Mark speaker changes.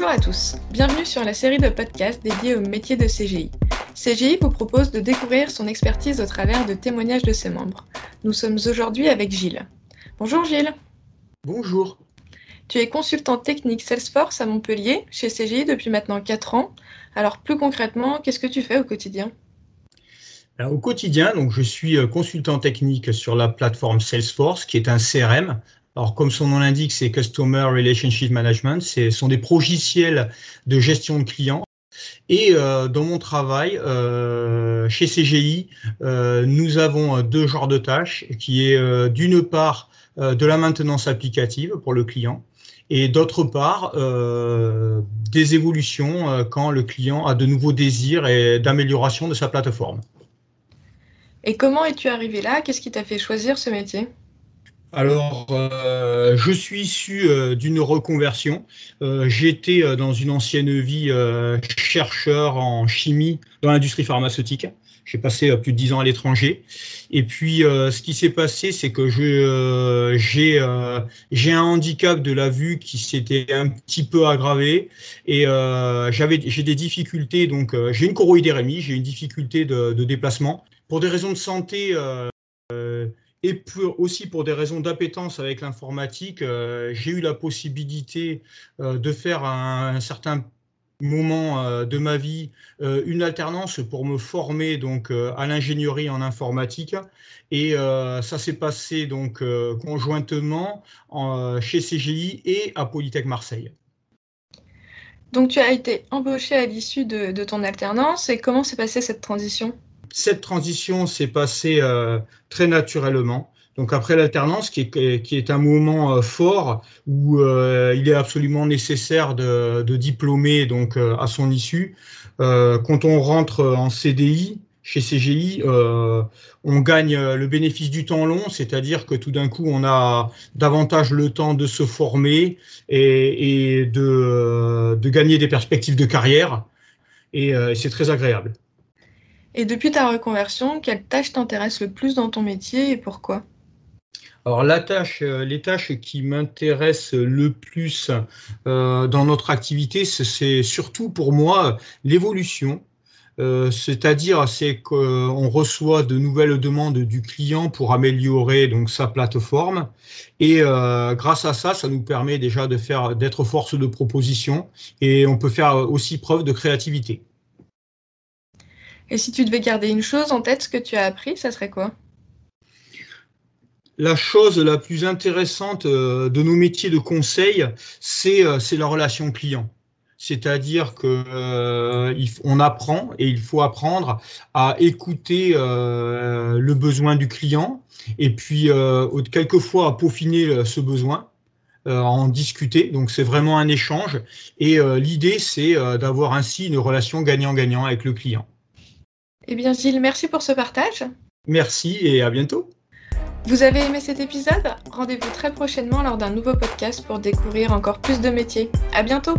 Speaker 1: Bonjour à tous, bienvenue sur la série de podcasts dédiée au métier de CGI. CGI vous propose de découvrir son expertise au travers de témoignages de ses membres. Nous sommes aujourd'hui avec Gilles. Bonjour Gilles.
Speaker 2: Bonjour.
Speaker 1: Tu es consultant technique Salesforce à Montpellier, chez CGI depuis maintenant 4 ans. Alors plus concrètement, qu'est-ce que tu fais au quotidien?
Speaker 2: Au quotidien, donc, je suis euh, consultant technique sur la plateforme Salesforce, qui est un CRM alors, comme son nom l'indique, c'est Customer Relationship Management. Ce sont des progiciels de gestion de clients. Et euh, dans mon travail, euh, chez CGI, euh, nous avons deux genres de tâches, qui est d'une part de la maintenance applicative pour le client, et d'autre part des évolutions quand le client a de nouveaux désirs et d'amélioration de sa plateforme.
Speaker 1: Et comment es-tu arrivé là? Qu'est-ce qui t'a fait choisir ce métier?
Speaker 2: Alors, euh, je suis issu euh, d'une reconversion. Euh, j'étais dans une ancienne vie chercheur en chimie dans l'industrie pharmaceutique. J'ai passé plus de dix ans à l'étranger. Et puis, ce qui s'est passé, c'est que j'ai j'ai un handicap de la vue qui s'était un petit peu aggravé et j'avais j'ai des difficultés. Donc, j'ai une choroïdérémie, j'ai une difficulté de, de, déplacement pour des raisons de santé et aussi pour des raisons d'appétence avec l'informatique, euh, j'ai eu la possibilité euh, de faire à un, certain moment euh, de ma vie une alternance pour me former donc à l'ingénierie en informatique. Et ça s'est passé donc conjointement chez CGI et à Polytech Marseille.
Speaker 1: Donc tu as été embauché à l'issue de ton alternance. Et comment s'est passée cette transition?
Speaker 2: Cette transition s'est passée euh, très naturellement. Donc après l'alternance, qui est, qui est un moment euh, fort où euh, il est absolument nécessaire de, de diplômer donc à son issue. quand on rentre en CDI chez CGI, on gagne le bénéfice du temps long, c'est-à-dire que tout d'un coup on a davantage le temps de se former et, et de, de, gagner des perspectives de carrière. Et c'est très agréable.
Speaker 1: Et depuis ta reconversion, quelle tâche t'intéresse le plus dans ton métier et pourquoi?
Speaker 2: Alors la tâche, euh, les tâches qui m'intéressent le plus euh, dans notre activité, c'est surtout pour moi l'évolution. Euh, c'est-à-dire c'est qu'on reçoit de nouvelles demandes du client pour améliorer donc sa plateforme et grâce à ça, ça nous permet déjà de faire d'être force de proposition et on peut faire aussi preuve de créativité.
Speaker 1: Et si tu devais garder une chose en tête, ce que tu as appris, ça serait quoi?
Speaker 2: La chose la plus intéressante euh, de nos métiers de conseil, euh, c'est la relation client. C'est-à-dire que euh, apprend et il faut apprendre à écouter le besoin du client et puis quelquefois à peaufiner ce besoin, à en discuter. Donc c'est vraiment un échange et l'idée c'est d'avoir ainsi une relation gagnant-gagnant avec le client.
Speaker 1: Eh bien, Gilles, merci pour ce partage.
Speaker 2: Merci et à bientôt.
Speaker 1: Vous avez aimé cet épisode? Rendez-vous très prochainement lors d'un nouveau podcast pour découvrir encore plus de métiers. À bientôt